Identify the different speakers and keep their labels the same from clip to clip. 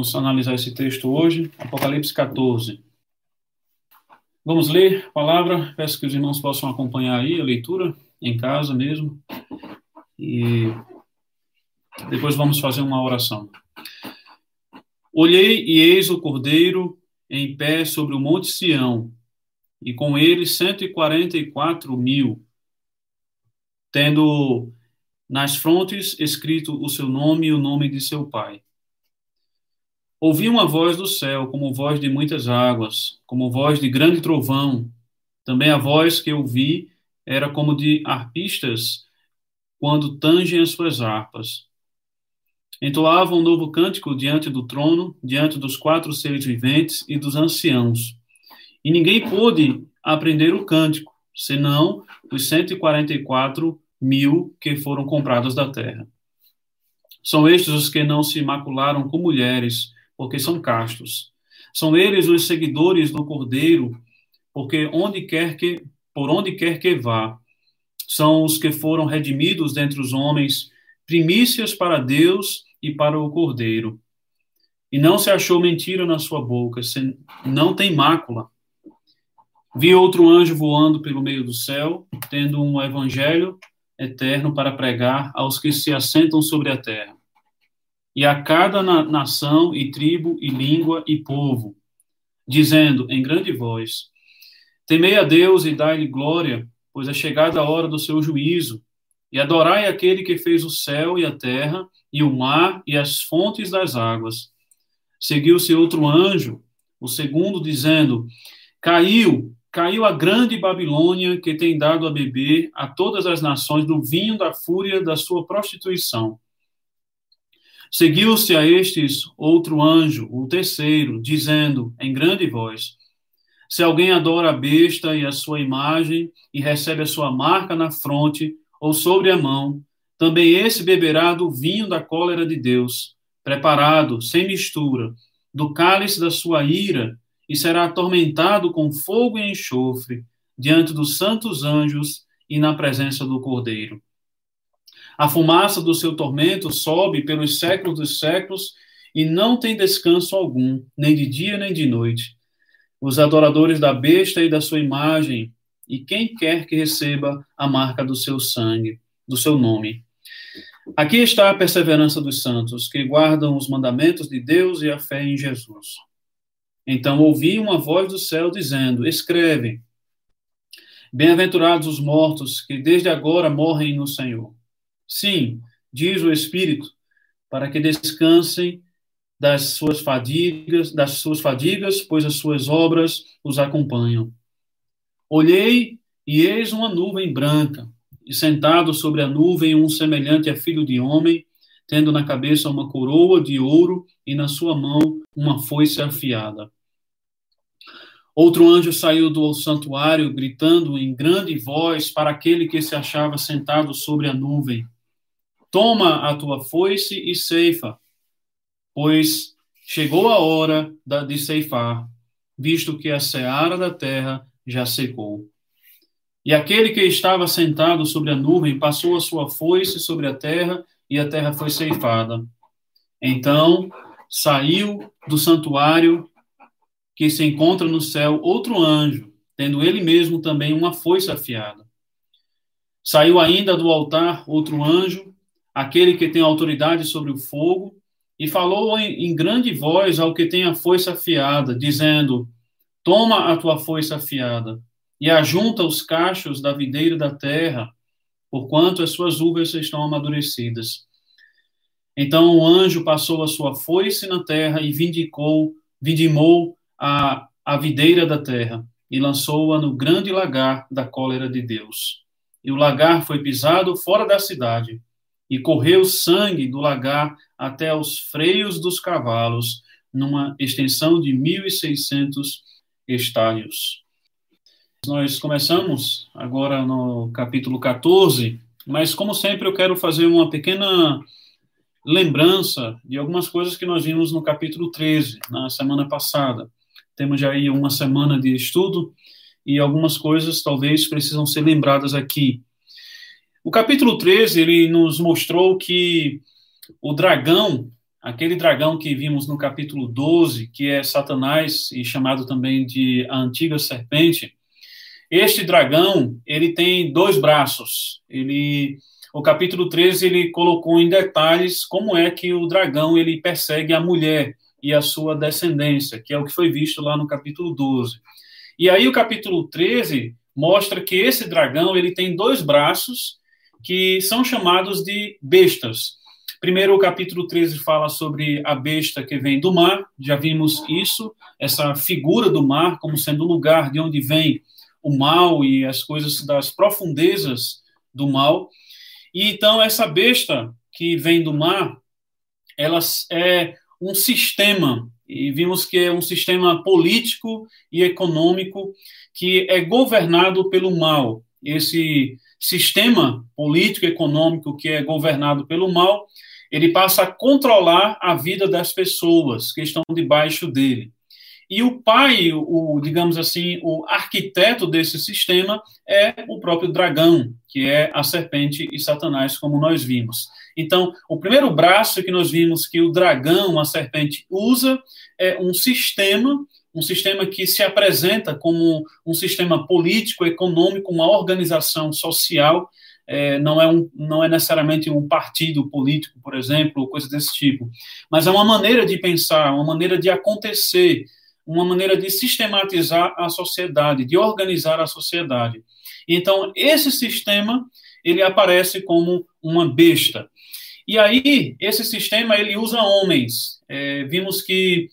Speaker 1: vamos analisar esse texto hoje, Apocalipse 14. Vamos ler a palavra, peço que os irmãos possam acompanhar aí a leitura, em casa mesmo, e depois vamos fazer uma oração. Olhei e eis o cordeiro em pé sobre o monte Sião, e com ele cento e quarenta e quatro mil, tendo nas frontes escrito o seu nome e o nome de seu pai. Ouvi uma voz do céu, como voz de muitas águas, como voz de grande trovão. Também a voz que eu vi era como de arpistas quando tangem as suas harpas. Entoavam um novo cântico diante do trono, diante dos quatro seres viventes e dos anciãos. E ninguém pôde aprender o cântico, senão os 144 mil que foram comprados da terra. São estes os que não se macularam com mulheres, porque são castos. São eles os seguidores do Cordeiro, porque onde quer que por onde quer que vá, são os que foram redimidos dentre os homens, primícias para Deus e para o Cordeiro. E não se achou mentira na sua boca, não tem mácula. Vi outro anjo voando pelo meio do céu, tendo um evangelho eterno para pregar aos que se assentam sobre a terra e a cada na nação e tribo e língua e povo, dizendo em grande voz: Temei a Deus e dai-lhe glória, pois é chegada a hora do seu juízo, e adorai aquele que fez o céu e a terra, e o mar e as fontes das águas. Seguiu-se outro anjo, o segundo, dizendo: Caiu, caiu a grande Babilônia, que tem dado a beber a todas as nações do vinho da fúria da sua prostituição Seguiu-se a estes outro anjo, o terceiro, dizendo em grande voz: Se alguém adora a besta e a sua imagem e recebe a sua marca na fronte ou sobre a mão, também esse beberá do vinho da cólera de Deus, preparado, sem mistura, do cálice da sua ira, e será atormentado com fogo e enxofre, diante dos santos anjos e na presença do Cordeiro. A fumaça do seu tormento sobe pelos séculos dos séculos e não tem descanso algum, nem de dia nem de noite. Os adoradores da besta e da sua imagem, e quem quer que receba a marca do seu sangue, do seu nome. Aqui está a perseverança dos santos, que guardam os mandamentos de Deus e a fé em Jesus. Então ouvi uma voz do céu dizendo: Escreve. Bem-aventurados os mortos que desde agora morrem no Senhor. Sim, diz o Espírito, para que descansem das suas fadigas, das suas fadigas, pois as suas obras os acompanham. Olhei e eis uma nuvem branca, e sentado sobre a nuvem um semelhante a filho de homem, tendo na cabeça uma coroa de ouro e na sua mão uma foice afiada. Outro anjo saiu do santuário, gritando em grande voz para aquele que se achava sentado sobre a nuvem: Toma a tua foice e ceifa, pois chegou a hora de ceifar, visto que a seara da terra já secou. E aquele que estava sentado sobre a nuvem passou a sua foice sobre a terra, e a terra foi ceifada. Então saiu do santuário que se encontra no céu outro anjo, tendo ele mesmo também uma foice afiada. Saiu ainda do altar outro anjo, aquele que tem autoridade sobre o fogo, e falou em, em grande voz ao que tem a foice afiada, dizendo: Toma a tua foice afiada e ajunta os cachos da videira da terra, porquanto as suas uvas estão amadurecidas. Então o anjo passou a sua foice na terra e vindicou, vindimou a, a videira da terra e lançou-a no grande lagar da cólera de Deus. E o lagar foi pisado fora da cidade, e correu sangue do lagar até aos freios dos cavalos, numa extensão de 1.600 estádios. Nós começamos agora no capítulo 14, mas como sempre eu quero fazer uma pequena lembrança de algumas coisas que nós vimos no capítulo 13, na semana passada. Temos já aí uma semana de estudo e algumas coisas talvez precisam ser lembradas aqui. O capítulo 13, ele nos mostrou que o dragão, aquele dragão que vimos no capítulo 12, que é Satanás e chamado também de a antiga serpente, este dragão, ele tem dois braços. Ele o capítulo 13 ele colocou em detalhes como é que o dragão ele persegue a mulher e a sua descendência, que é o que foi visto lá no capítulo 12. E aí o capítulo 13 mostra que esse dragão ele tem dois braços que são chamados de bestas. Primeiro, o capítulo 13 fala sobre a besta que vem do mar, já vimos isso, essa figura do mar como sendo o lugar de onde vem o mal e as coisas das profundezas do mal. E então, essa besta que vem do mar, ela é um sistema, e vimos que é um sistema político e econômico que é governado pelo mal. Esse sistema político econômico que é governado pelo mal, ele passa a controlar a vida das pessoas que estão debaixo dele. E o pai, o, digamos assim, o arquiteto desse sistema é o próprio dragão, que é a serpente e Satanás, como nós vimos. Então, o primeiro braço que nós vimos que o dragão, a serpente, usa é um sistema, um sistema que se apresenta como um sistema político, econômico, uma organização social, é, não, é um, não é necessariamente um partido político, por exemplo, ou coisa desse tipo, mas é uma maneira de pensar, uma maneira de acontecer, uma maneira de sistematizar a sociedade, de organizar a sociedade. Então, esse sistema, ele aparece como uma besta. E aí, esse sistema, ele usa homens. É, vimos que,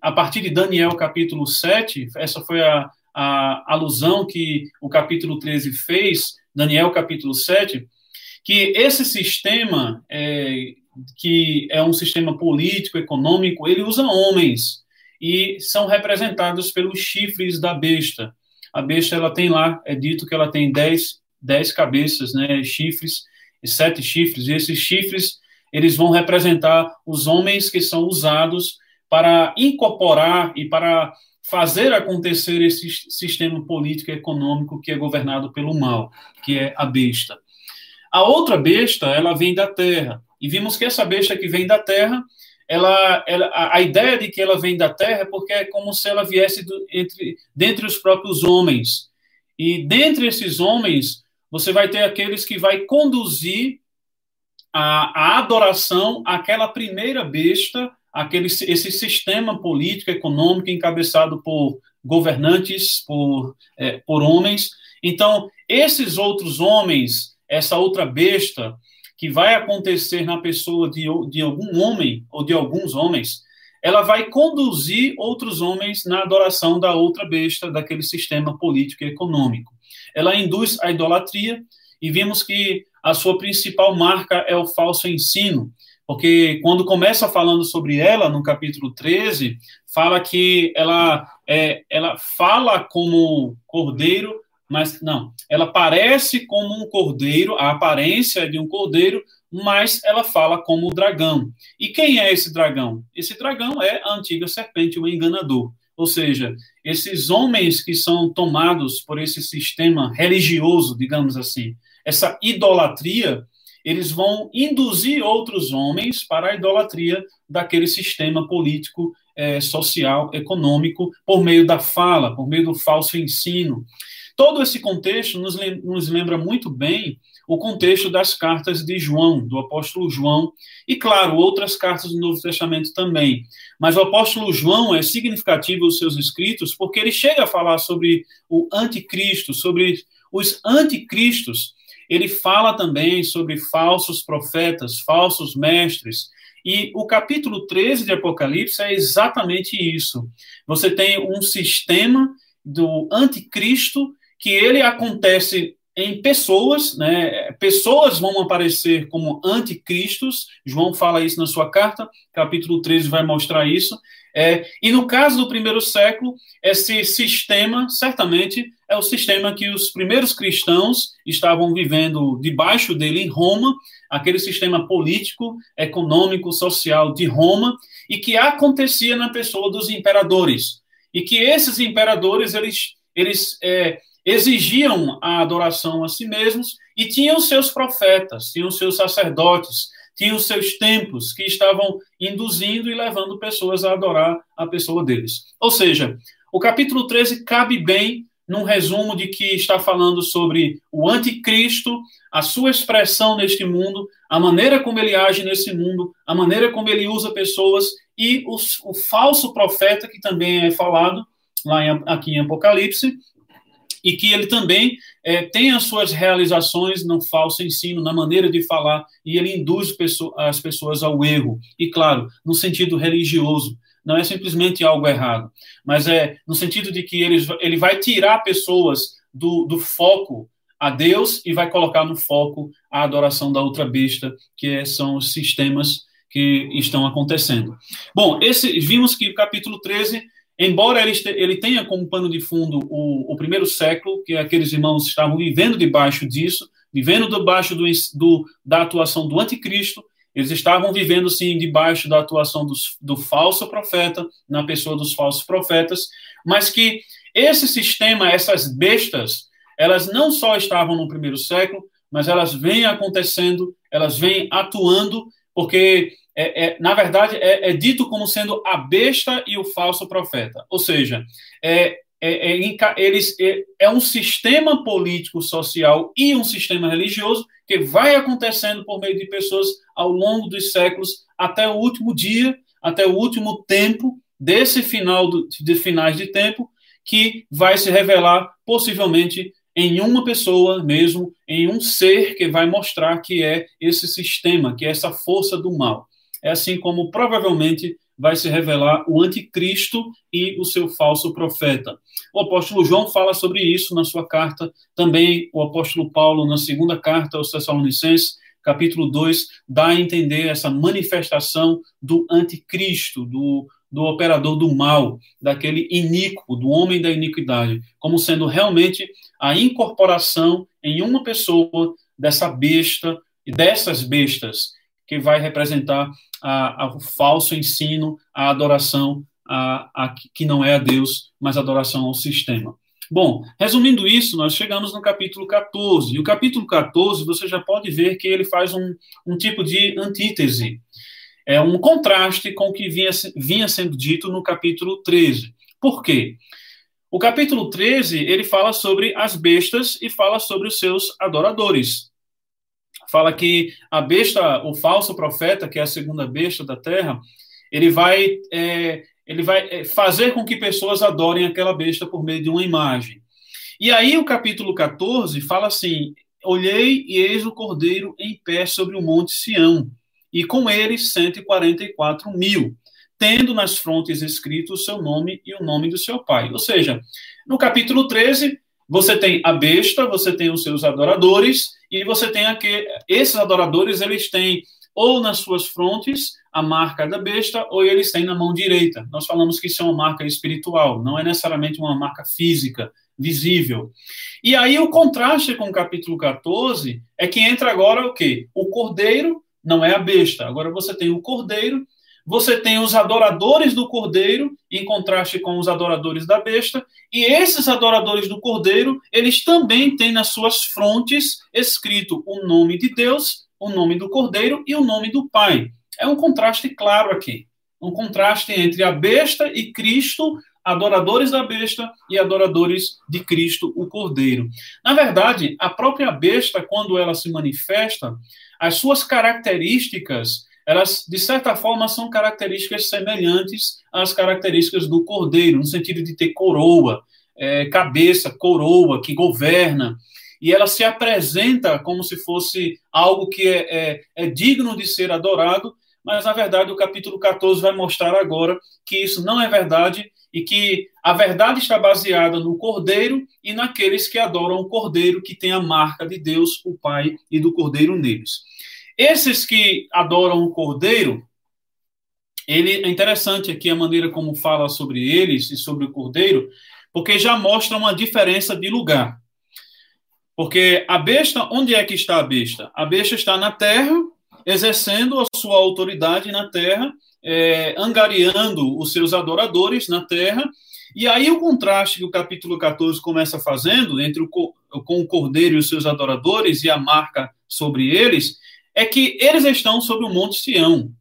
Speaker 1: a partir de Daniel, capítulo 7, essa foi a, a alusão que o capítulo 13 fez, Daniel, capítulo 7, que esse sistema, é, que é um sistema político, econômico, ele usa homens e são representados pelos chifres da besta. A besta ela tem lá, é dito que ela tem dez, dez cabeças, né, chifres, sete chifres, e esses chifres eles vão representar os homens que são usados para incorporar e para fazer acontecer esse sistema político e econômico que é governado pelo mal, que é a besta. A outra besta, ela vem da terra. E vimos que essa besta que vem da terra, ela, ela, a ideia de que ela vem da terra é porque é como se ela viesse do, entre, dentre os próprios homens. E dentre esses homens, você vai ter aqueles que vai conduzir a, a adoração àquela primeira besta, aquele, esse sistema político, econômico, encabeçado por governantes, por, é, por homens. Então, esses outros homens, essa outra besta, que vai acontecer na pessoa de, de algum homem ou de alguns homens, ela vai conduzir outros homens na adoração da outra besta daquele sistema político e econômico. Ela induz a idolatria e vimos que a sua principal marca é o falso ensino, porque quando começa falando sobre ela, no capítulo 13, fala que ela, é, ela fala como cordeiro, mas não, ela parece como um cordeiro, a aparência é de um cordeiro, mas ela fala como o dragão. E quem é esse dragão? Esse dragão é a antiga serpente, o enganador. Ou seja, esses homens que são tomados por esse sistema religioso, digamos assim, essa idolatria, eles vão induzir outros homens para a idolatria daquele sistema político, eh, social, econômico, por meio da fala, por meio do falso ensino. Todo esse contexto nos, nos lembra muito bem o contexto das cartas de João, do apóstolo João, e, claro, outras cartas do Novo Testamento também. Mas o apóstolo João é significativo os seus escritos porque ele chega a falar sobre o anticristo, sobre os anticristos. Ele fala também sobre falsos profetas, falsos mestres. E o capítulo 13 de Apocalipse é exatamente isso. Você tem um sistema do anticristo que ele acontece em pessoas, né? Pessoas vão aparecer como anticristos. João fala isso na sua carta, capítulo 13 vai mostrar isso. É, e no caso do primeiro século, esse sistema, certamente, é o sistema que os primeiros cristãos estavam vivendo debaixo dele em Roma, aquele sistema político, econômico, social de Roma, e que acontecia na pessoa dos imperadores. E que esses imperadores, eles, eles é, exigiam a adoração a si mesmos e tinham seus profetas, tinham seus sacerdotes, tinham os seus templos que estavam induzindo e levando pessoas a adorar a pessoa deles. Ou seja, o capítulo 13 cabe bem num resumo de que está falando sobre o anticristo, a sua expressão neste mundo, a maneira como ele age nesse mundo, a maneira como ele usa pessoas e o falso profeta, que também é falado lá em, aqui em Apocalipse, e que ele também é, tem as suas realizações no falso ensino, na maneira de falar, e ele induz as pessoas ao erro. E, claro, no sentido religioso, não é simplesmente algo errado, mas é no sentido de que ele, ele vai tirar pessoas do, do foco a Deus e vai colocar no foco a adoração da outra besta, que é, são os sistemas que estão acontecendo. Bom, esse, vimos que o capítulo 13, embora ele, ele tenha como pano de fundo o, o primeiro século, que aqueles irmãos estavam vivendo debaixo disso, vivendo debaixo do, do, da atuação do anticristo, eles estavam vivendo, sim, debaixo da atuação dos, do falso profeta, na pessoa dos falsos profetas, mas que esse sistema, essas bestas, elas não só estavam no primeiro século, mas elas vêm acontecendo, elas vêm atuando, porque, é, é na verdade, é, é, dito como sendo a besta e o falso profeta. Ou seja, é, é, é, eles, é, é um sistema político, social e um sistema religioso que vai acontecendo por meio de pessoas ao longo dos séculos até o último dia, até o último tempo desse final do, de finais de tempo que vai se revelar possivelmente em uma pessoa mesmo, em um ser que vai mostrar que é esse sistema, que é essa força do mal. É assim como provavelmente vai se revelar o anticristo e o seu falso profeta. O apóstolo João fala sobre isso na sua carta, também o apóstolo Paulo, na segunda carta aos Tessalonicenses, capítulo 2, dá a entender essa manifestação do anticristo, do, do operador do mal, daquele iníquo, do homem da iniquidade, como sendo realmente a incorporação em uma pessoa dessa besta e dessas bestas que vai representar a, a, o falso ensino, a adoração a, a, que não é a Deus, mas a adoração ao sistema. Bom, resumindo isso, nós chegamos no capítulo 14. E o capítulo 14, você já pode ver que ele faz um, um tipo de antítese. É um contraste com o que vinha, vinha sendo dito no capítulo 13. Por quê? O capítulo 13, ele fala sobre as bestas e fala sobre os seus adoradores fala que a besta, o falso profeta, que é a segunda besta da terra, ele vai, é, ele vai é, fazer com que pessoas adorem aquela besta por meio de uma imagem. E aí o capítulo 14 fala assim: Olhei e eis o cordeiro em pé sobre o monte Sião, e com ele 144 mil, tendo nas frontes escrito o seu nome e o nome do seu pai. Ou seja, no capítulo 13, você tem a besta, você tem os seus adoradores, e você tem aqui, esses adoradores, eles têm ou nas suas frontes a marca da besta, ou eles têm na mão direita. Nós falamos que isso é uma marca espiritual, não é necessariamente uma marca física, visível. E aí o contraste com o capítulo 14 é que entra agora o quê? O cordeiro não é a besta. Agora você tem o cordeiro você tem os adoradores do cordeiro, em contraste com os adoradores da besta, e esses adoradores do cordeiro, eles também têm nas suas frontes escrito o nome de Deus, o nome do cordeiro e o nome do Pai. É um contraste claro aqui. Um contraste entre a besta e Cristo, adoradores da besta e adoradores de Cristo, o cordeiro. Na verdade, a própria besta, quando ela se manifesta, as suas características elas, de certa forma, são características semelhantes às características do cordeiro, no sentido de ter coroa, é, cabeça, coroa, que governa. E ela se apresenta como se fosse algo que é, é, é digno de ser adorado, mas, na verdade, o capítulo 14 vai mostrar agora que isso não é verdade e que a verdade está baseada no Cordeiro e naqueles que adoram o Cordeiro, que tem a marca de Deus, o Pai, e do Cordeiro neles. Esses que adoram o cordeiro, ele é interessante aqui a maneira como fala sobre eles e sobre o cordeiro, porque já mostra uma diferença de lugar. Porque a besta, onde é que está a besta? A besta está na terra, exercendo a sua autoridade na terra, é, angariando os seus adoradores na terra. E aí o contraste que o capítulo 14 começa fazendo entre o, com o cordeiro e os seus adoradores e a marca sobre eles é que eles estão sobre o Monte Sião.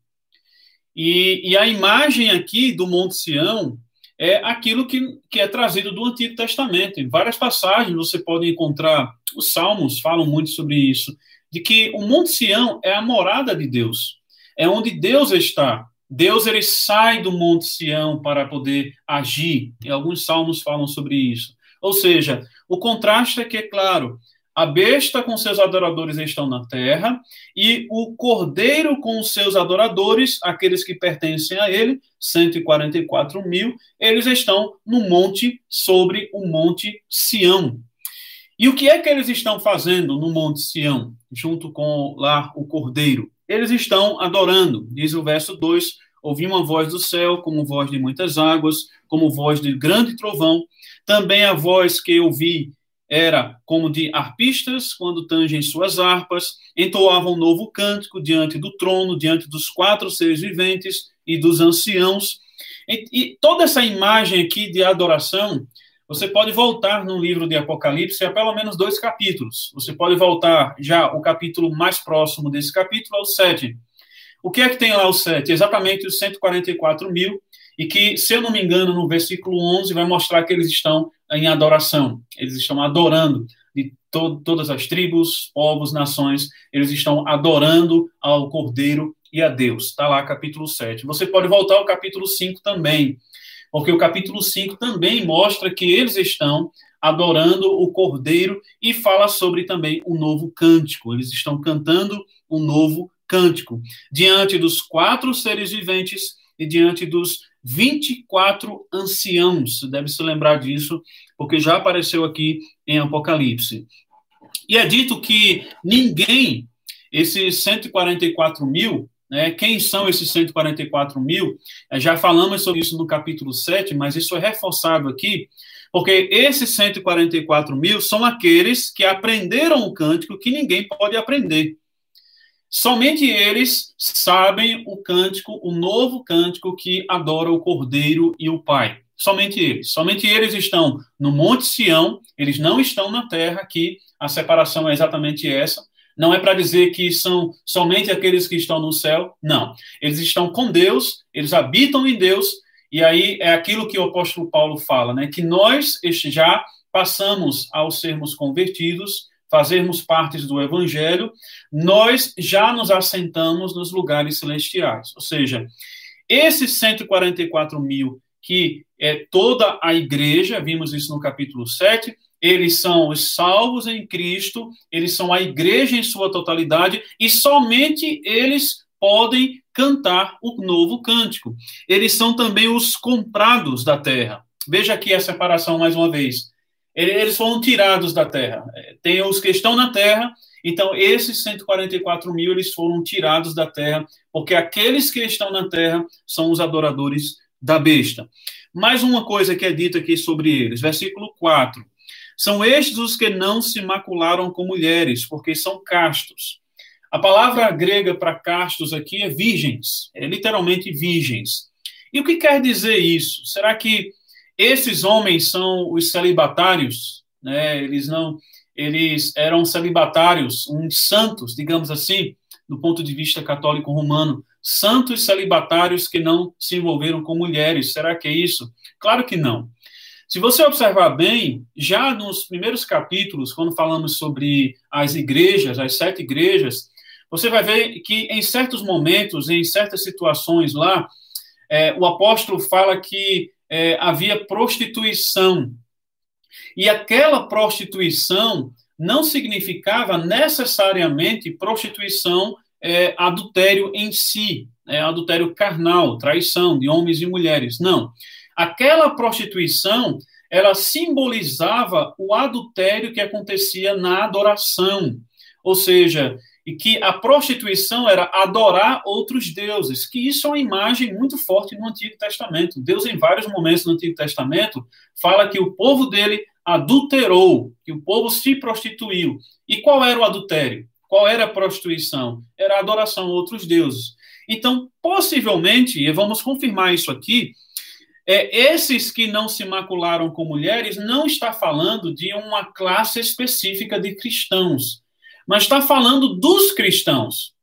Speaker 1: E, e a imagem aqui do Monte Sião é aquilo que, que é trazido do Antigo Testamento. Em várias passagens você pode encontrar, os Salmos falam muito sobre isso, de que o Monte Sião é a morada de Deus, é onde Deus está. Deus ele sai do Monte Sião para poder agir. E alguns salmos falam sobre isso. Ou seja, o contraste é que, é claro, a besta com seus adoradores estão na terra, e o cordeiro com seus adoradores, aqueles que pertencem a ele, 144 mil, eles estão no monte, sobre o monte Sião. E o que é que eles estão fazendo no monte Sião, junto com lá o cordeiro? Eles estão adorando, diz o verso 2: ouvi uma voz do céu, como voz de muitas águas, como voz de grande trovão. Também a voz que eu vi era como de arpistas quando tangem suas harpas, entoavam um novo cântico diante do trono, diante dos quatro seres viventes e dos anciãos. E, e, toda essa imagem aqui de adoração, você pode voltar no livro de Apocalipse a pelo menos dois capítulos. Você pode voltar já o capítulo mais próximo desse capítulo, ao 7. O que é que tem lá o 7? Exatamente os 144 mil e que, se eu não me engano, no versículo 11 vai mostrar que eles estão em adoração, eles estão adorando de to todas as tribos, povos, nações, eles estão adorando ao Cordeiro e a Deus. Está lá, capítulo 7. Você pode voltar ao capítulo 5 também, porque o capítulo 5 também mostra que eles estão adorando o Cordeiro e fala sobre também o novo cântico. Eles estão cantando um novo cântico diante dos quatro seres viventes e diante dos 24 anciãos, deve se lembrar disso, porque já apareceu aqui em Apocalipse. E é dito que ninguém, esses 144 mil, né, quem são esses 144 mil? É, já falamos sobre isso no capítulo 7, mas isso é reforçado aqui, porque esses 144 mil são aqueles que aprenderam o cântico que ninguém pode aprender. Somente eles sabem o cântico, o novo cântico que adora o Cordeiro e o Pai. Somente eles. Somente eles estão no Monte Sião, eles não estão na terra, que a separação é exatamente essa. Não é para dizer que são somente aqueles que estão no céu, não. Eles estão com Deus, eles habitam em Deus, e aí é aquilo que o apóstolo Paulo fala, né? Que nós já passamos ao sermos convertidos, fazermos parte do Evangelho, nós já nos assentamos nos lugares celestiais. Ou seja, esses 144 mil, que é toda a igreja, vimos isso no capítulo 7, eles são os salvos em Cristo, eles são a igreja em sua totalidade, e somente eles podem cantar o novo cântico. Eles são também os comprados da terra. Veja aqui a separação mais uma vez eles foram tirados da terra. É, tem os que estão na terra, então esses 144 mil eles foram tirados da terra, porque aqueles que estão na terra são os adoradores da besta. Mais uma coisa que é dita aqui sobre eles, versículo 4. São estes os que não se macularam com mulheres, porque são castos. A palavra grega para castos aqui é virgens, é literalmente virgens. E o que quer dizer isso? Será que esses homens são os celibatários, né? Eles não, eles eram celibatários, uns santos, digamos assim, do ponto de vista católico romano, santos celibatários que não se envolveram com mulheres. Será que é isso? Claro que não. Se você observar bem, já nos primeiros capítulos, quando falamos sobre as igrejas, as sete igrejas, você vai ver que em certos momentos, em certas situações lá, é, o apóstolo fala que é, havia prostituição. E aquela prostituição não significava necessariamente prostituição é, adultério em si, é, adultério carnal, traição de homens e mulheres. Não. Aquela prostituição, ela simbolizava o adultério que acontecia na adoração. Ou seja, e que a prostituição era adorar outros deuses, que isso é uma imagem muito forte no Antigo Testamento. Deus, em vários momentos no Antigo Testamento, fala que o povo dele adulterou, que o povo se prostituiu. E qual era o adultério? Qual era a prostituição? Era a adoração a outros deuses. Então, possivelmente, e vamos confirmar isso aqui, é, esses que não se macularam com mulheres não está falando de uma classe específica de cristãos mas está falando dos cristãos.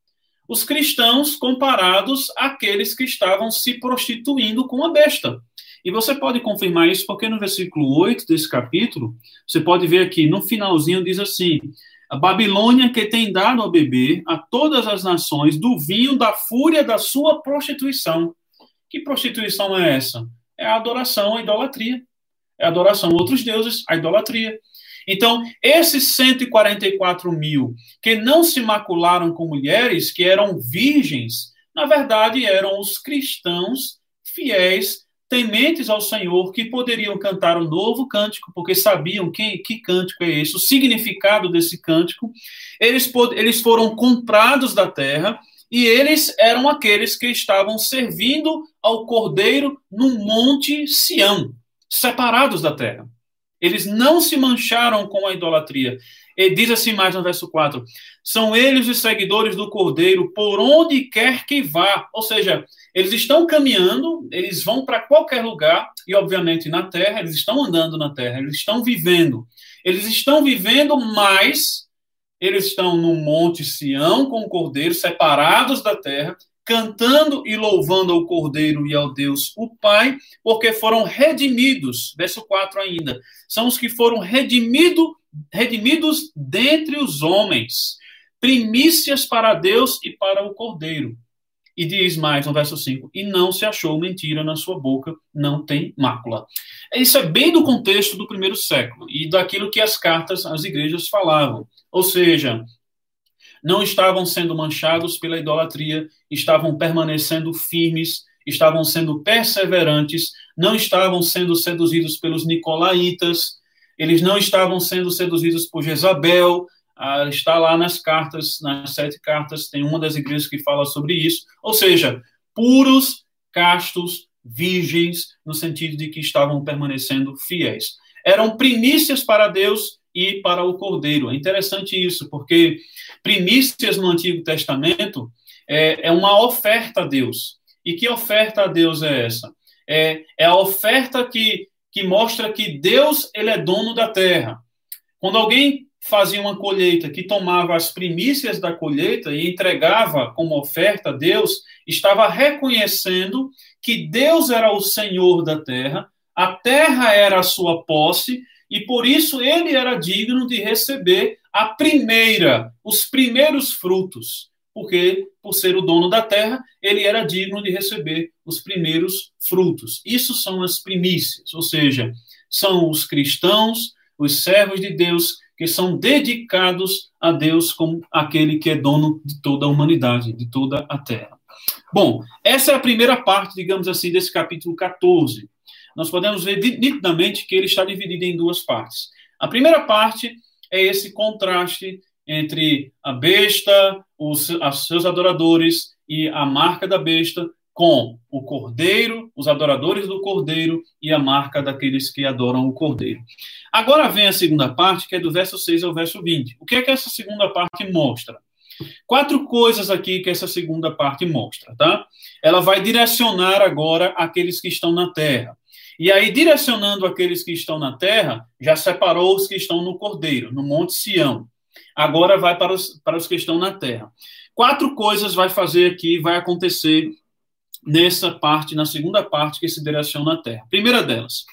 Speaker 1: os cristãos comparados àqueles que estavam se prostituindo com a besta. E você pode confirmar isso porque no versículo 8 desse capítulo, você pode ver aqui, no finalzinho diz assim: a Babilônia que tem dado a beber a todas as nações do vinho da fúria da sua prostituição. Que prostituição é essa? É a adoração, a idolatria. É a adoração a outros deuses, a idolatria. Então, esses 144 mil que não se macularam com mulheres, que eram virgens, na verdade eram os cristãos fiéis tementes ao Senhor, que poderiam cantar um novo cântico, porque sabiam que, que cântico é esse, o significado desse cântico. Eles, eles foram comprados da terra e eles eram aqueles que estavam servindo ao Cordeiro no Monte Sião, separados da terra. Eles não se mancharam com a idolatria. E diz assim mais no verso 4: são eles os seguidores do Cordeiro por onde quer que vá. Ou seja, eles estão caminhando, eles vão para qualquer lugar, e obviamente na terra, eles estão andando na terra, eles estão vivendo. Eles estão vivendo, mas eles estão no Monte Sião com o Cordeiro, separados da terra, cantando e louvando ao Cordeiro e ao Deus o Pai, porque foram redimidos. Verso 4 ainda. São os que foram redimido, redimidos dentre os homens, primícias para Deus e para o Cordeiro. E diz mais no verso 5: E não se achou mentira na sua boca, não tem mácula. Isso é bem do contexto do primeiro século e daquilo que as cartas às igrejas falavam. Ou seja, não estavam sendo manchados pela idolatria, estavam permanecendo firmes, estavam sendo perseverantes, não estavam sendo seduzidos pelos nicolaítas, eles não estavam sendo seduzidos por Jezabel, ah, está lá nas cartas, nas sete cartas, tem uma das igrejas que fala sobre isso. Ou seja, puros, castos, virgens, no sentido de que estavam permanecendo fiéis. Eram primícias para Deus e para o Cordeiro. É interessante isso, porque primícias no Antigo Testamento é, é uma oferta a Deus. E que oferta a Deus é essa? É, é a oferta que, que mostra que Deus ele é dono da terra. Quando alguém fazia uma colheita, que tomava as primícias da colheita e entregava como oferta a Deus, estava reconhecendo que Deus era o Senhor da terra, a terra era a sua posse, e por isso ele era digno de receber a primeira, os primeiros frutos, porque, por ser o dono da terra, ele era digno de receber os primeiros frutos. Isso são as primícias, ou seja, são os cristãos, os servos de Deus que são dedicados a Deus como aquele que é dono de toda a humanidade, de toda a terra. Bom, essa é a primeira parte, digamos assim, desse capítulo 14. Nós podemos ver nitidamente que ele está dividido em duas partes. A primeira parte é esse contraste entre a besta, os, os seus adoradores e a marca da besta, com o cordeiro, os adoradores do cordeiro e a marca daqueles que adoram o cordeiro. Agora vem a segunda parte, que é do verso 6 ao verso 20. O que é que essa segunda parte mostra? Quatro coisas aqui que essa segunda parte mostra, tá? Ela vai direcionar agora aqueles que estão na terra. E aí, direcionando aqueles que estão na terra, já separou os que estão no cordeiro, no Monte Sião. Agora vai para os, para os que estão na terra. Quatro coisas vai fazer aqui, vai acontecer nessa parte, na segunda parte que se direciona à terra. Primeira delas,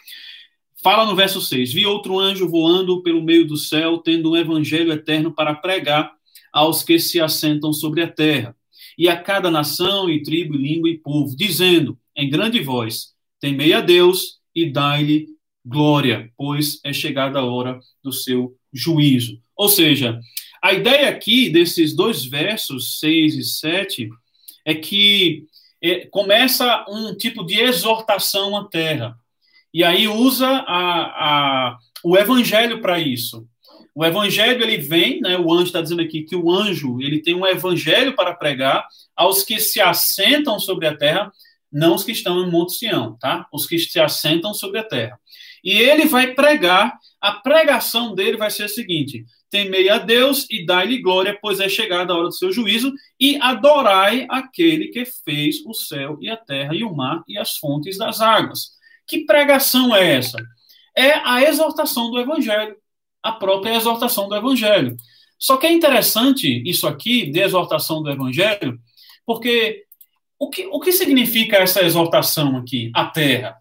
Speaker 1: fala no verso 6: Vi outro anjo voando pelo meio do céu, tendo um evangelho eterno para pregar aos que se assentam sobre a terra, e a cada nação, e tribo, e língua e povo, dizendo em grande voz: Temei a Deus e dai-lhe glória, pois é chegada a hora do seu juízo. Ou seja, a ideia aqui desses dois versos, 6 e 7, é que é, começa um tipo de exortação à terra. E aí usa a, a, o evangelho para isso. O evangelho ele vem, né, o anjo está dizendo aqui que o anjo ele tem um evangelho para pregar aos que se assentam sobre a terra, não os que estão em Monte Sião, tá? Os que se assentam sobre a terra. E ele vai pregar, a pregação dele vai ser a seguinte: temei a Deus e dai-lhe glória, pois é chegada a hora do seu juízo, e adorai aquele que fez o céu e a terra e o mar e as fontes das águas. Que pregação é essa? É a exortação do evangelho, a própria exortação do evangelho. Só que é interessante isso aqui, de exortação do Evangelho, porque o que, o que significa essa exortação aqui, a terra?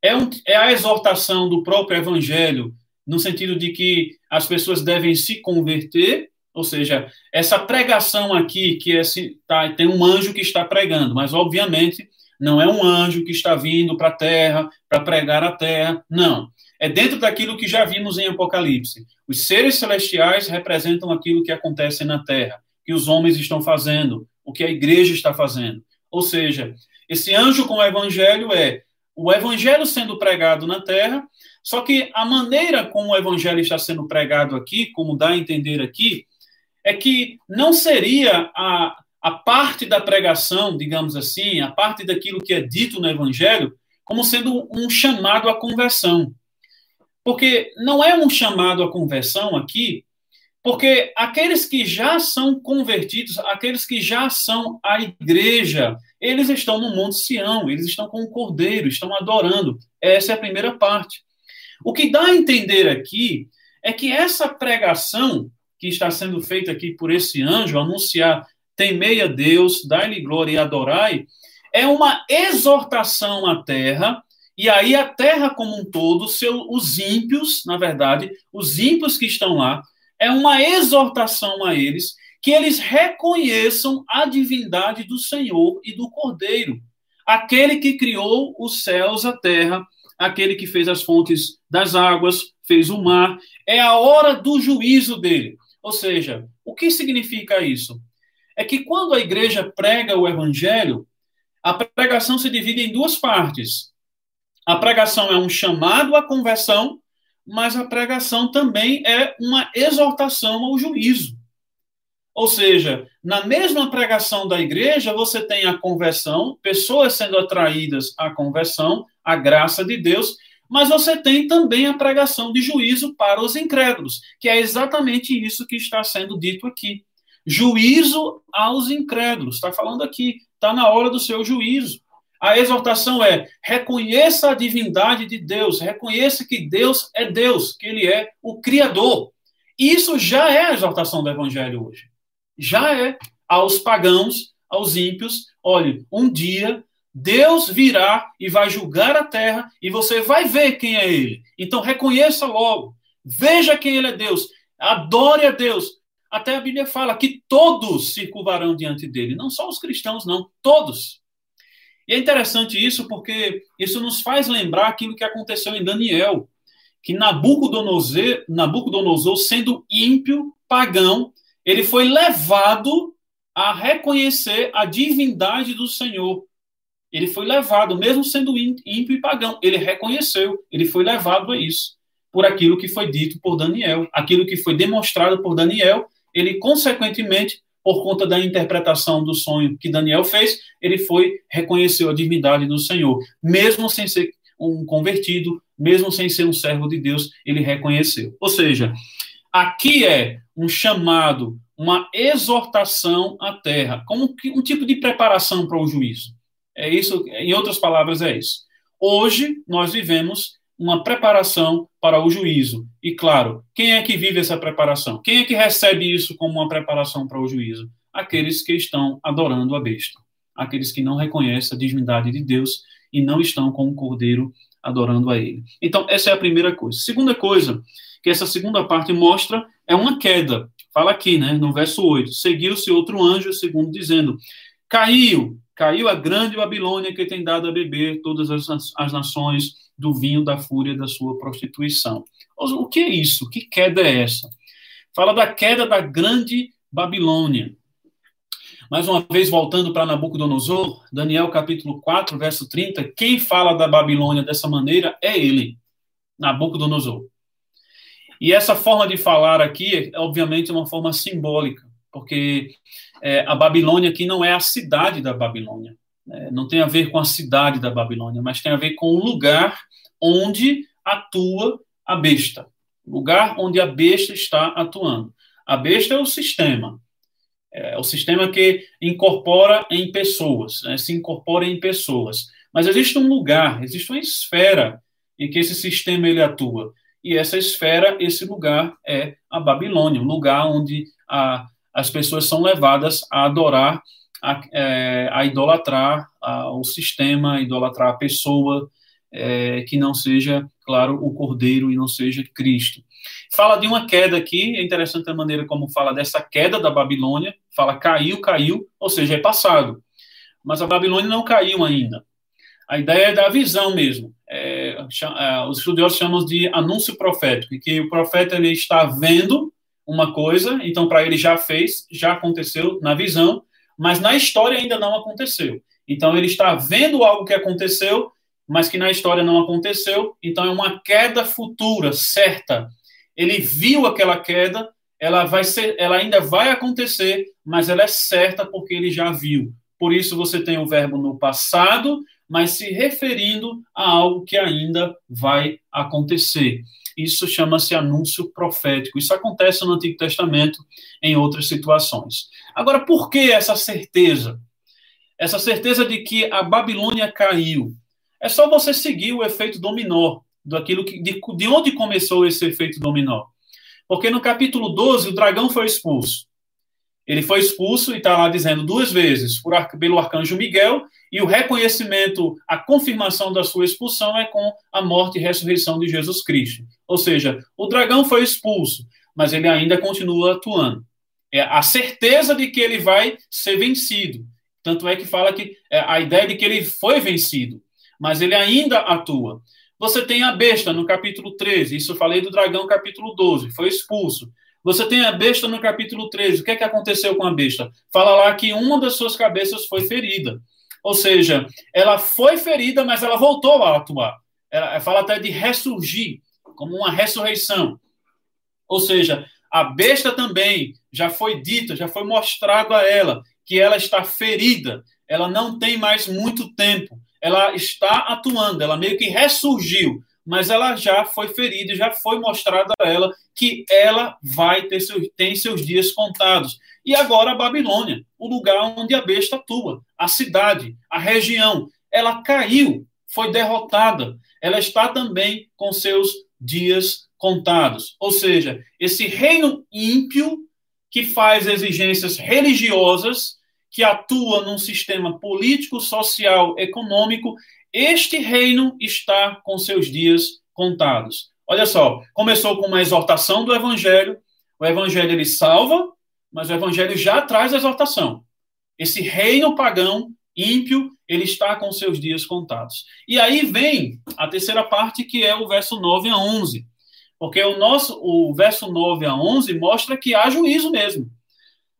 Speaker 1: É, um, é a exortação do próprio Evangelho, no sentido de que as pessoas devem se converter, ou seja, essa pregação aqui, que é, tá, tem um anjo que está pregando, mas obviamente não é um anjo que está vindo para a terra para pregar a terra, não. É dentro daquilo que já vimos em Apocalipse. Os seres celestiais representam aquilo que acontece na terra, que os homens estão fazendo, o que a igreja está fazendo. Ou seja, esse anjo com o evangelho é o evangelho sendo pregado na terra, só que a maneira como o evangelho está sendo pregado aqui, como dá a entender aqui, é que não seria a, a parte da pregação, digamos assim, a parte daquilo que é dito no evangelho, como sendo um chamado à conversão. Porque não é um chamado à conversão aqui, porque aqueles que já são convertidos, aqueles que já são a igreja, eles estão no Monte Sião, eles estão com o Cordeiro, estão adorando. Essa é a primeira parte. O que dá a entender aqui é que essa pregação que está sendo feita aqui por esse anjo, anunciar temei a Deus, dai-lhe glória e adorai, é uma exortação à terra e aí a terra como um todo, seu, os ímpios, na verdade, os ímpios que estão lá, é uma exortação a eles que eles reconheçam a divindade do Senhor e do Cordeiro, aquele que criou os céus, a terra, aquele que fez as fontes das águas, fez o mar, é a hora do juízo dele. Ou seja, o que significa isso? É que quando a igreja prega o evangelho, a pregação se divide em duas partes. A pregação é um chamado à conversão, mas a pregação também é uma exortação ao juízo. Ou seja, na mesma pregação da igreja, você tem a conversão, pessoas sendo atraídas à conversão, à graça de Deus, mas você tem também a pregação de juízo para os incrédulos, que é exatamente isso que está sendo dito aqui. Juízo aos incrédulos, está falando aqui, está na hora do seu juízo. A exortação é: reconheça a divindade de Deus, reconheça que Deus é Deus, que Ele é o Criador. Isso já é a exortação do Evangelho hoje. Já é aos pagãos, aos ímpios. Olhe, um dia Deus virá e vai julgar a terra e você vai ver quem é Ele. Então reconheça logo, veja quem Ele é Deus, adore a Deus. Até a Bíblia fala que todos se curvarão diante dele, não só os cristãos, não, todos. E é interessante isso porque isso nos faz lembrar aquilo que aconteceu em Daniel, que Nabucodonosor, Nabucodonosor sendo ímpio, pagão, ele foi levado a reconhecer a divindade do Senhor. Ele foi levado, mesmo sendo ímpio e pagão, ele reconheceu, ele foi levado a isso, por aquilo que foi dito por Daniel, aquilo que foi demonstrado por Daniel, ele consequentemente por conta da interpretação do sonho que Daniel fez, ele foi reconheceu a divindade do Senhor, mesmo sem ser um convertido, mesmo sem ser um servo de Deus, ele reconheceu. Ou seja, aqui é um chamado, uma exortação à terra, como um tipo de preparação para o juízo. É isso, em outras palavras, é isso. Hoje nós vivemos uma preparação para o juízo. E claro, quem é que vive essa preparação? Quem é que recebe isso como uma preparação para o juízo? Aqueles que estão adorando a besta, aqueles que não reconhecem a divindade de Deus e não estão com o cordeiro adorando a ele. Então, essa é a primeira coisa. Segunda coisa, que essa segunda parte mostra, é uma queda. Fala aqui, né, no verso 8. Seguiu-se outro anjo, segundo dizendo: Caiu, caiu a grande Babilônia que tem dado a beber todas as, as nações do vinho da fúria da sua prostituição. O que é isso? Que queda é essa? Fala da queda da grande Babilônia. Mais uma vez, voltando para Nabucodonosor, Daniel capítulo 4, verso 30, quem fala da Babilônia dessa maneira é ele, Nabucodonosor. E essa forma de falar aqui, é, obviamente, é uma forma simbólica, porque é, a Babilônia aqui não é a cidade da Babilônia. É, não tem a ver com a cidade da Babilônia, mas tem a ver com o lugar onde atua a besta. Lugar onde a besta está atuando. A besta é o sistema. É o sistema que incorpora em pessoas, né, se incorpora em pessoas. Mas existe um lugar, existe uma esfera em que esse sistema ele atua. e essa esfera, esse lugar é a Babilônia, o lugar onde a, as pessoas são levadas a adorar, a, é, a idolatrar a, o sistema, a idolatrar a pessoa, é, que não seja, claro, o Cordeiro e não seja Cristo. Fala de uma queda aqui, é interessante a maneira como fala dessa queda da Babilônia, fala caiu, caiu, ou seja, é passado. Mas a Babilônia não caiu ainda. A ideia é da visão mesmo. É, é, os estudiosos chamam de anúncio profético, que o profeta ele está vendo uma coisa, então para ele já fez, já aconteceu na visão, mas na história ainda não aconteceu. Então ele está vendo algo que aconteceu, mas que na história não aconteceu, então é uma queda futura, certa. Ele viu aquela queda, ela vai ser, ela ainda vai acontecer, mas ela é certa porque ele já viu. Por isso você tem o verbo no passado, mas se referindo a algo que ainda vai acontecer. Isso chama-se anúncio profético. Isso acontece no Antigo Testamento em outras situações. Agora, por que essa certeza? Essa certeza de que a Babilônia caiu. É só você seguir o efeito dominó, daquilo que, de, de onde começou esse efeito dominó. Porque no capítulo 12, o dragão foi expulso. Ele foi expulso e está lá dizendo duas vezes por, pelo arcanjo Miguel, e o reconhecimento, a confirmação da sua expulsão é com a morte e ressurreição de Jesus Cristo. Ou seja, o dragão foi expulso, mas ele ainda continua atuando. É a certeza de que ele vai ser vencido. Tanto é que fala que é a ideia de que ele foi vencido, mas ele ainda atua. Você tem a besta no capítulo 13, isso eu falei do dragão capítulo 12, foi expulso. Você tem a besta no capítulo 13. O que é que aconteceu com a besta? Fala lá que uma das suas cabeças foi ferida. Ou seja, ela foi ferida, mas ela voltou a atuar. Ela fala até de ressurgir, como uma ressurreição. Ou seja, a besta também já foi dita, já foi mostrado a ela que ela está ferida, ela não tem mais muito tempo, ela está atuando, ela meio que ressurgiu mas ela já foi ferida já foi mostrado a ela que ela vai ter seus, tem seus dias contados. E agora a Babilônia, o lugar onde a besta atua, a cidade, a região, ela caiu, foi derrotada. Ela está também com seus dias contados. Ou seja, esse reino ímpio que faz exigências religiosas, que atua num sistema político, social, econômico, este reino está com seus dias contados. Olha só, começou com uma exortação do evangelho. O evangelho ele salva, mas o evangelho já traz a exortação. Esse reino pagão, ímpio, ele está com seus dias contados. E aí vem a terceira parte, que é o verso 9 a 11. Porque o nosso o verso 9 a 11 mostra que há juízo mesmo.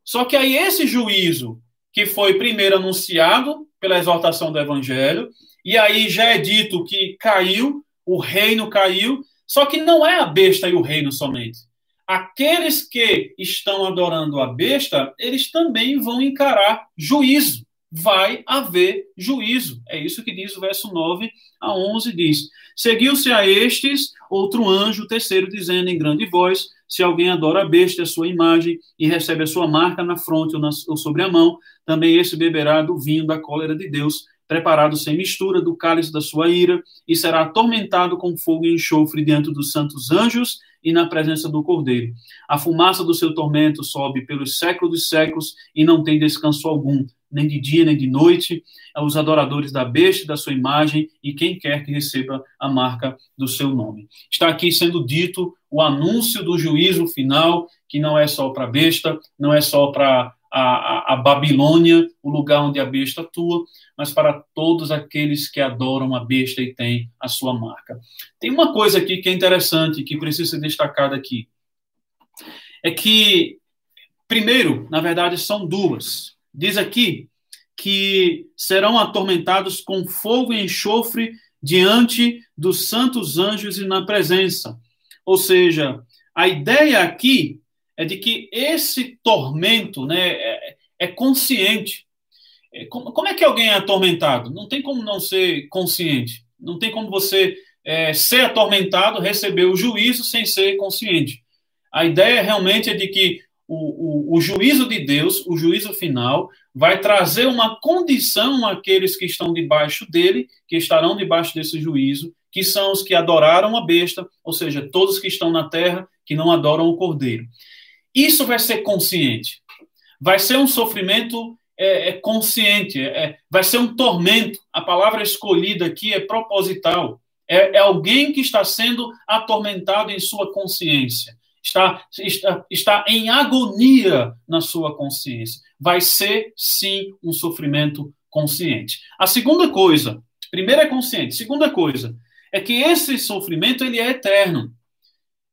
Speaker 1: Só que aí esse juízo que foi primeiro anunciado pela exortação do evangelho, e aí já é dito que caiu, o reino caiu, só que não é a besta e o reino somente. Aqueles que estão adorando a besta, eles também vão encarar juízo. Vai haver juízo. É isso que diz o verso 9 a 11 diz: Seguiu-se a estes outro anjo, terceiro, dizendo em grande voz: Se alguém adora a besta, a sua imagem, e recebe a sua marca na fronte ou, na, ou sobre a mão, também esse beberá do vinho da cólera de Deus, preparado sem mistura do cálice da sua ira, e será atormentado com fogo e enxofre diante dos santos anjos e na presença do Cordeiro. A fumaça do seu tormento sobe pelos séculos dos séculos e não tem descanso algum, nem de dia nem de noite, aos adoradores da besta da sua imagem e quem quer que receba a marca do seu nome. Está aqui sendo dito o anúncio do juízo final, que não é só para a besta, não é só para a, a, Babilônia, o lugar onde a besta atua, mas para todos aqueles que adoram a besta e têm a sua marca. Tem uma coisa aqui que é interessante, que precisa ser destacada aqui. É que, primeiro, na verdade, são duas. Diz aqui que serão atormentados com fogo e enxofre diante dos santos anjos e na presença. Ou seja, a ideia aqui é de que esse tormento né, é, é consciente. É, como, como, é que alguém é atormentado? Não tem como não ser consciente. Não tem como você é, ser atormentado, receber o juízo sem ser consciente. A ideia realmente é de que o, o, o juízo de Deus, o juízo final, vai trazer uma condição àqueles que estão debaixo dele, que estarão debaixo desse juízo, que são os que adoraram a besta, ou seja, todos que estão na terra que não adoram o cordeiro. Isso vai ser consciente. Vai ser um sofrimento é, é consciente, é, é, vai ser um tormento. A palavra escolhida aqui é proposital. É, é alguém que está sendo atormentado em sua consciência. Está, está, está em agonia na sua consciência. Vai ser, sim, um sofrimento consciente. A segunda coisa, primeiro é consciente, segunda coisa, é que esse sofrimento ele é eterno.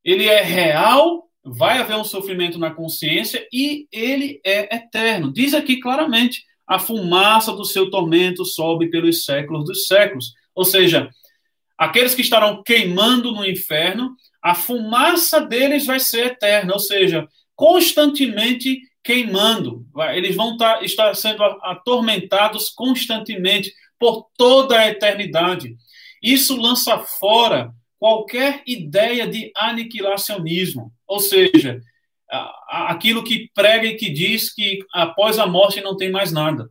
Speaker 1: Ele é real, vai haver um sofrimento na consciência e ele é eterno. Diz aqui claramente: a fumaça do seu tormento sobe pelos séculos dos séculos. Ou seja, aqueles que estarão queimando no inferno, a fumaça deles vai ser eterna, ou seja, constantemente queimando. Eles vão estar, estar sendo atormentados constantemente por toda a eternidade. Isso lança fora qualquer ideia de aniquilacionismo, ou seja, aquilo que prega e que diz que após a morte não tem mais nada.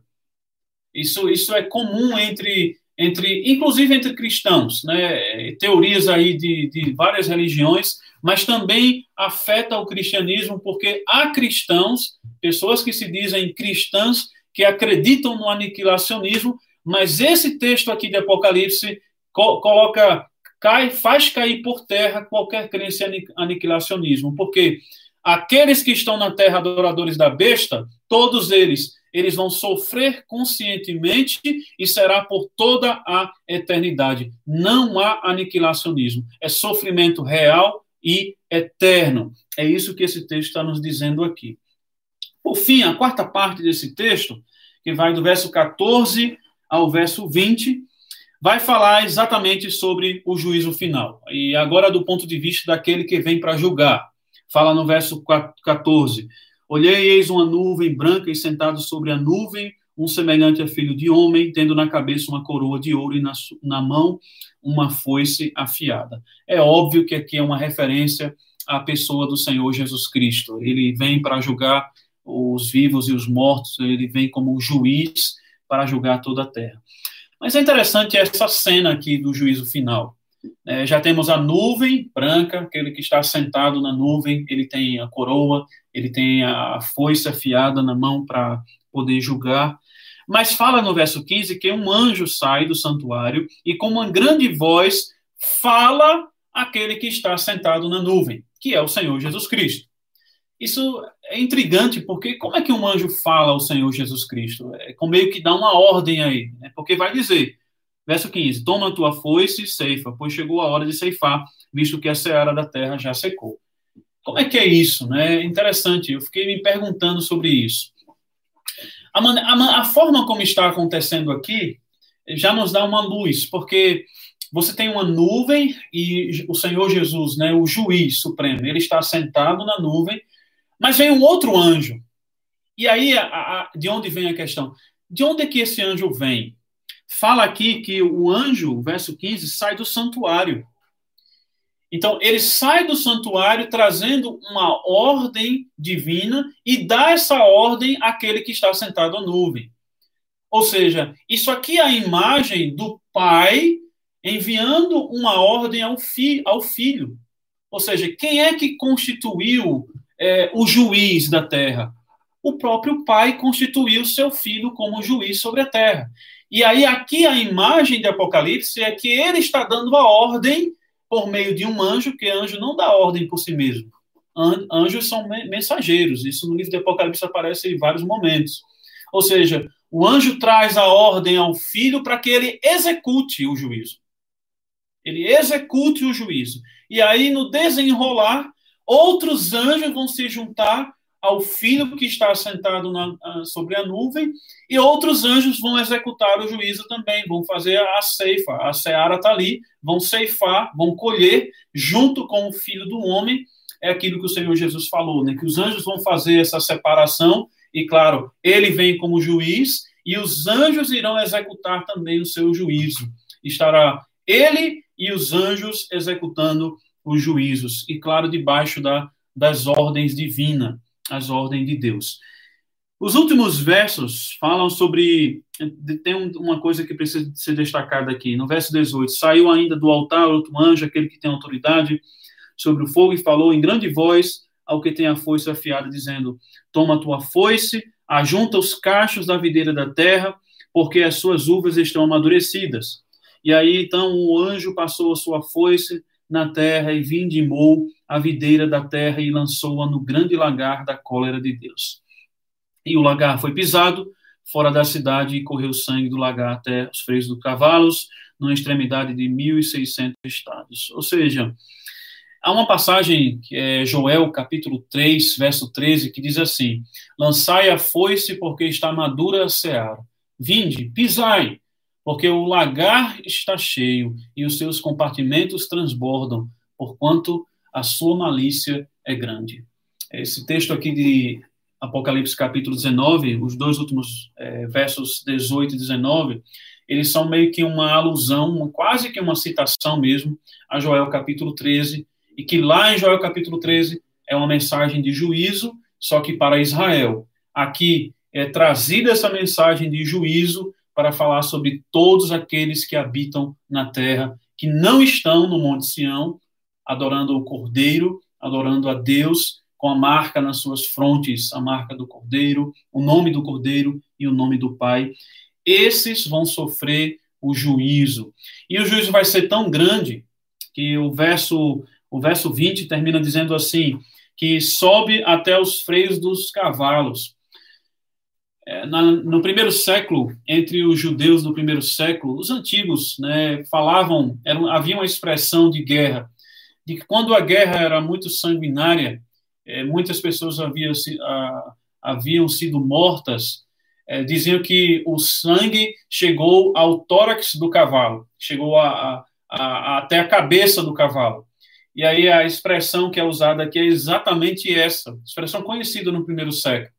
Speaker 1: Isso, isso é comum entre, entre, inclusive entre cristãos, né? Teorias aí de, de várias religiões, mas também afeta o cristianismo porque há cristãos, pessoas que se dizem cristãs, que acreditam no aniquilacionismo, mas esse texto aqui de Apocalipse co coloca, cai, faz cair por terra qualquer crença em aniquilacionismo, porque aqueles que estão na terra adoradores da besta, todos eles, eles vão sofrer conscientemente e será por toda a eternidade. Não há aniquilacionismo, é sofrimento real e eterno. É isso que esse texto está nos dizendo aqui. Por fim, a quarta parte desse texto, que vai do verso 14 ao verso 20, vai falar exatamente sobre o juízo final. E agora, do ponto de vista daquele que vem para julgar. Fala no verso 14: Olhei eis uma nuvem branca e sentado sobre a nuvem, um semelhante a filho de homem, tendo na cabeça uma coroa de ouro e na, na mão uma foice afiada. É óbvio que aqui é uma referência à pessoa do Senhor Jesus Cristo. Ele vem para julgar os vivos e os mortos, ele vem como juiz para julgar toda a terra. Mas é interessante essa cena aqui do juízo final. É, já temos a nuvem branca, aquele que está sentado na nuvem, ele tem a coroa, ele tem a foice afiada na mão para poder julgar. Mas fala no verso 15 que um anjo sai do santuário e, com uma grande voz, fala aquele que está sentado na nuvem, que é o Senhor Jesus Cristo. Isso é intrigante, porque como é que um anjo fala ao Senhor Jesus Cristo? É como meio que dá uma ordem aí, né? porque vai dizer, verso 15: Toma tua foice e ceifa, pois chegou a hora de ceifar, visto que a seara da terra já secou. Como é que é isso? Né? É interessante, eu fiquei me perguntando sobre isso. A, a, a forma como está acontecendo aqui já nos dá uma luz, porque você tem uma nuvem e o Senhor Jesus, né, o juiz supremo, ele está sentado na nuvem mas vem um outro anjo. E aí, a, a, de onde vem a questão? De onde é que esse anjo vem? Fala aqui que o anjo, verso 15, sai do santuário. Então, ele sai do santuário trazendo uma ordem divina e dá essa ordem àquele que está sentado à nuvem. Ou seja, isso aqui é a imagem do pai enviando uma ordem ao, fi, ao filho. Ou seja, quem é que constituiu é, o juiz da terra? O próprio pai constituiu seu filho como juiz sobre a terra. E aí, aqui a imagem de Apocalipse é que ele está dando a ordem por meio de um anjo, que anjo não dá ordem por si mesmo. Anjos são mensageiros. Isso no livro de Apocalipse aparece em vários momentos. Ou seja, o anjo traz a ordem ao filho para que ele execute o juízo. Ele execute o juízo. E aí, no desenrolar, Outros anjos vão se juntar ao filho que está sentado na, sobre a nuvem, e outros anjos vão executar o juízo também, vão fazer a ceifa. A seara está ali, vão ceifar, vão colher, junto com o filho do homem. É aquilo que o Senhor Jesus falou, né? que os anjos vão fazer essa separação, e claro, ele vem como juiz, e os anjos irão executar também o seu juízo. Estará ele e os anjos executando os juízos, e claro, debaixo da, das ordens divinas, as ordens de Deus. Os últimos versos falam sobre. Tem uma coisa que precisa ser destacada aqui. No verso 18: Saiu ainda do altar outro anjo, aquele que tem autoridade sobre o fogo, e falou em grande voz ao que tem a foice afiada, dizendo: Toma a tua foice, ajunta os cachos da videira da terra, porque as suas uvas estão amadurecidas. E aí, então, o anjo passou a sua foice na terra e vindimou a videira da terra e lançou-a no grande lagar da cólera de Deus. E o lagar foi pisado fora da cidade e correu sangue do lagar até os freios dos cavalos, numa extremidade de 1.600 estados. Ou seja, há uma passagem, que é Joel, capítulo 3, verso 13, que diz assim: Lançai a foice, porque está madura a seara. Vinde, pisai, porque o lagar está cheio e os seus compartimentos transbordam, porquanto a sua malícia é grande. Esse texto aqui de Apocalipse capítulo 19, os dois últimos é, versos 18 e 19, eles são meio que uma alusão, quase que uma citação mesmo, a Joel capítulo 13, e que lá em Joel capítulo 13 é uma mensagem de juízo, só que para Israel. Aqui é trazida essa mensagem de juízo para falar sobre todos aqueles que habitam na terra, que não estão no Monte Sião, adorando o Cordeiro, adorando a Deus, com a marca nas suas frontes, a marca do Cordeiro, o nome do Cordeiro e o nome do Pai. Esses vão sofrer o juízo. E o juízo vai ser tão grande que o verso o verso 20 termina dizendo assim: que sobe até os freios dos cavalos. É, na, no primeiro século, entre os judeus do primeiro século, os antigos né, falavam, era, havia uma expressão de guerra, de que quando a guerra era muito sanguinária, é, muitas pessoas haviam, a, haviam sido mortas, é, diziam que o sangue chegou ao tórax do cavalo, chegou a, a, até a cabeça do cavalo. E aí a expressão que é usada aqui é exatamente essa, expressão conhecida no primeiro século,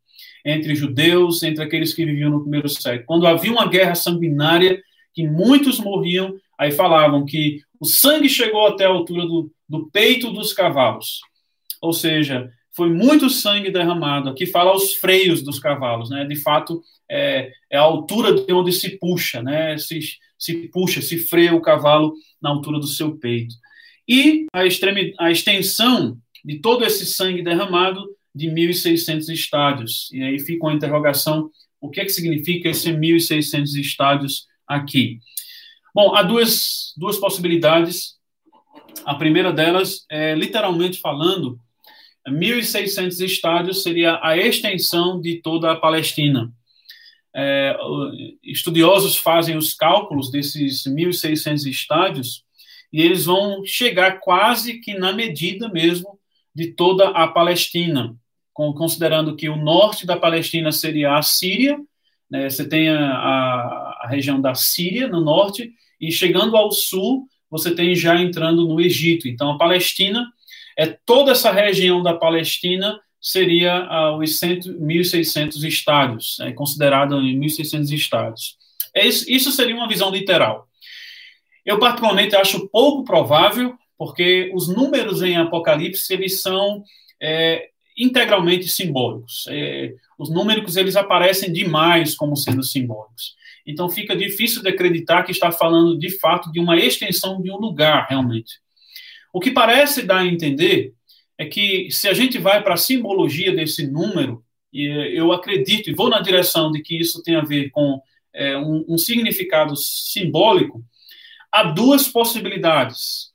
Speaker 1: entre judeus, entre aqueles que viviam no primeiro século. Quando havia uma guerra sanguinária, que muitos morriam, aí falavam que o sangue chegou até a altura do, do peito dos cavalos. Ou seja, foi muito sangue derramado. Aqui fala os freios dos cavalos, né? De fato, é, é a altura de onde se puxa, né? Se, se puxa, se freia o cavalo na altura do seu peito. E a, a extensão de todo esse sangue derramado de 1.600 estádios. E aí fica uma interrogação: o que é que significa esse 1.600 estádios aqui? Bom, há duas, duas possibilidades. A primeira delas é, literalmente falando, 1.600 estádios seria a extensão de toda a Palestina. É, estudiosos fazem os cálculos desses 1.600 estádios e eles vão chegar quase que na medida mesmo de toda a Palestina, considerando que o norte da Palestina seria a Síria, né, você tem a, a, região da Síria no norte, e chegando ao sul, você tem já entrando no Egito. Então, a Palestina é toda essa região da Palestina seria ah, os 1.600 estádios, é considerado em 1.600 estádios. É isso, isso seria uma visão literal. Eu, particularmente, acho pouco provável, porque os números em Apocalipse, eles são é, integralmente simbólicos. É, os números, eles aparecem demais como sendo simbólicos. Então, fica difícil de acreditar que está falando, de fato, de uma extensão de um lugar, realmente. O que parece dar a entender é que se a gente vai para a simbologia desse número, e eu acredito e vou na direção de que isso tem a ver com é, um, um, significado simbólico, há duas possibilidades.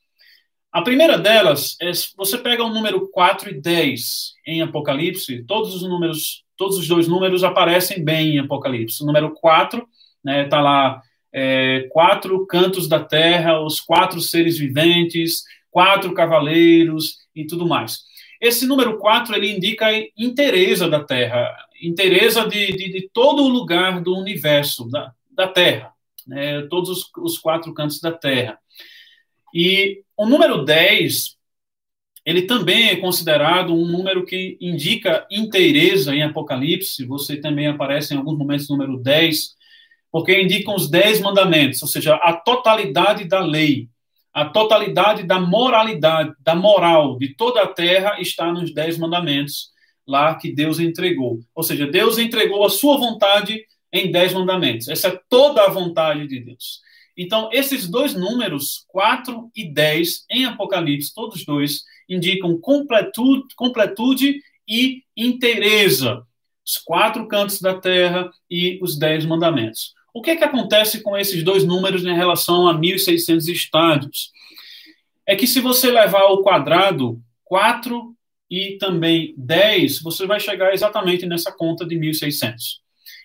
Speaker 1: A primeira delas é você pega o número 4 e 10 em Apocalipse, todos os números, todos os dois números aparecem bem em Apocalipse. O número 4 está né, tá lá é, quatro cantos da terra, os quatro seres viventes, quatro cavaleiros e tudo mais. Esse número quatro ele indica a inteireza da Terra, inteireza de, de, de todo o lugar do universo, da, da Terra, né, todos os, os, quatro cantos da Terra. E o número 10, ele também é considerado um número que indica inteireza em Apocalipse, você também aparece em alguns momentos número 10, porque indicam os dez mandamentos, ou seja, a totalidade da lei a totalidade da moralidade, da moral de toda a terra está nos Dez Mandamentos, lá que Deus entregou. Ou seja, Deus entregou a sua vontade em dez mandamentos. Essa é toda a vontade de Deus. Então, esses dois números, 4 e 10, em Apocalipse, todos dois, indicam completude, completude e inteireza. Os quatro cantos da terra e os dez mandamentos. O que é que acontece com esses dois números em relação a 1.600 estádios? É que se você levar ao quadrado 4 e também 10, você vai chegar exatamente nessa conta de 1.600.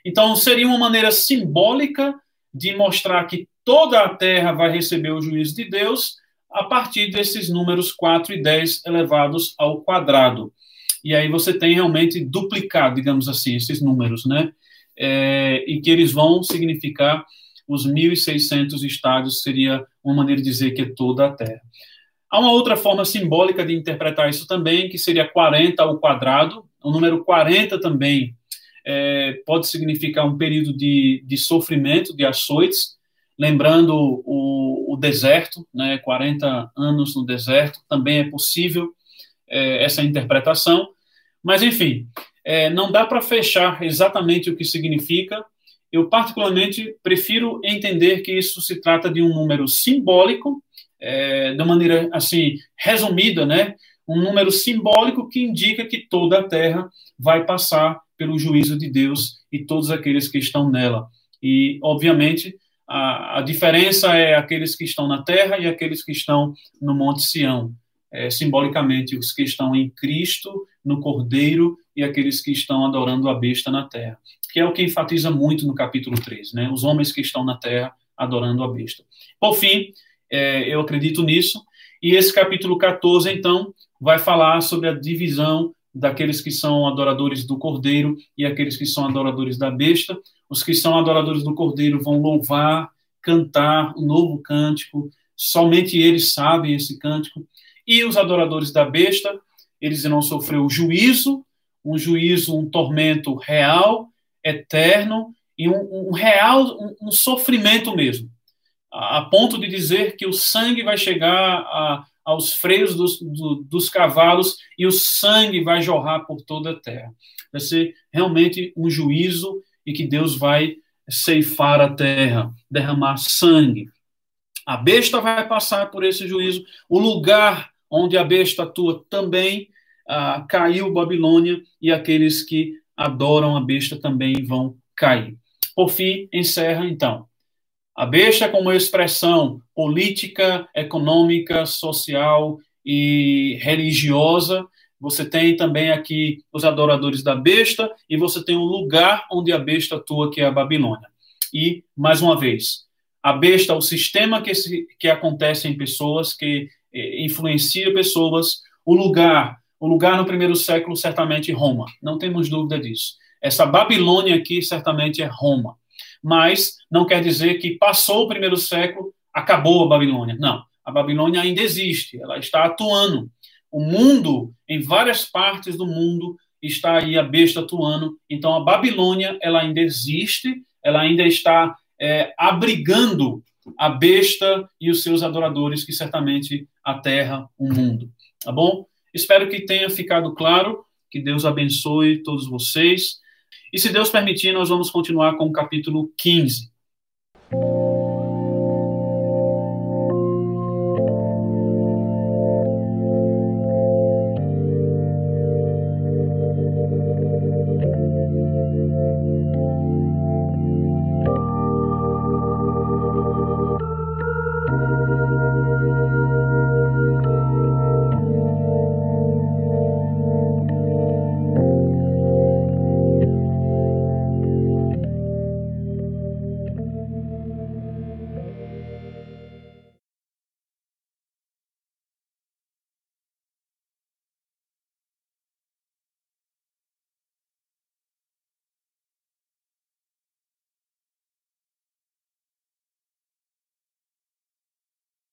Speaker 1: Então, seria uma maneira simbólica de mostrar que toda a terra vai receber o juízo de Deus a partir desses números 4 e 10 elevados ao quadrado. E aí você tem realmente duplicado, digamos assim, esses números, né? É, e que eles vão significar os 1.600 estádios, seria uma maneira de dizer que é toda a terra. Há uma outra forma simbólica de interpretar isso também, que seria 40 ao quadrado. O número 40 também é, pode significar um período de, de sofrimento, de açoites, lembrando o, o, deserto, né, 40 anos no deserto, também é possível é, essa interpretação, mas enfim, é, não dá para fechar exatamente o que significa. Eu, particularmente, prefiro entender que isso se trata de um número simbólico, é, de maneira assim, resumida, né? Um número simbólico que indica que toda a terra vai passar pelo juízo de Deus e todos aqueles que estão nela. E, obviamente, a, a diferença é aqueles que estão na terra e aqueles que estão no Monte Sião. É, simbolicamente, os que estão em Cristo, no Cordeiro, e aqueles que estão adorando a besta na terra. Que é o que enfatiza muito no capítulo 3, né? Os homens que estão na terra adorando a besta. Por fim, é, eu acredito nisso. E esse capítulo 14, então, vai falar sobre a divisão daqueles que são adoradores do Cordeiro e aqueles que são adoradores da besta. Os que são adoradores do Cordeiro vão louvar, cantar um novo cântico, somente eles sabem esse cântico. E os adoradores da besta, eles irão sofrer o juízo, um juízo, um tormento real, eterno, e um, um real, um, um, sofrimento mesmo, a, a, ponto de dizer que o sangue vai chegar a, aos freios dos, do, dos cavalos e o sangue vai jorrar por toda a terra. Vai ser realmente um juízo e que Deus vai ceifar a terra, derramar sangue. A besta vai passar por esse juízo, o lugar onde a besta atua também ah, caiu Babilônia e aqueles que adoram a besta também vão cair. Por fim, encerra então a besta como expressão política, econômica, social e religiosa. Você tem também aqui os adoradores da besta e você tem um lugar onde a besta atua, que é a Babilônia. E, mais uma vez, a besta, o sistema que, se, que acontece em pessoas, que eh, influencia pessoas, o lugar, o lugar no primeiro século, certamente Roma, não temos dúvida disso. Essa Babilônia aqui, certamente é Roma mas não quer dizer que passou o primeiro século, acabou a Babilônia. Não, a Babilônia ainda existe, ela está atuando. O mundo, em várias partes do mundo, está aí a besta atuando. Então, a Babilônia, ela ainda existe, ela ainda está é, abrigando a besta e os seus adoradores, que certamente aterra o mundo. Tá bom? Espero que tenha ficado claro. Que Deus abençoe todos vocês. E se Deus permitir, nós vamos continuar com o capítulo 15.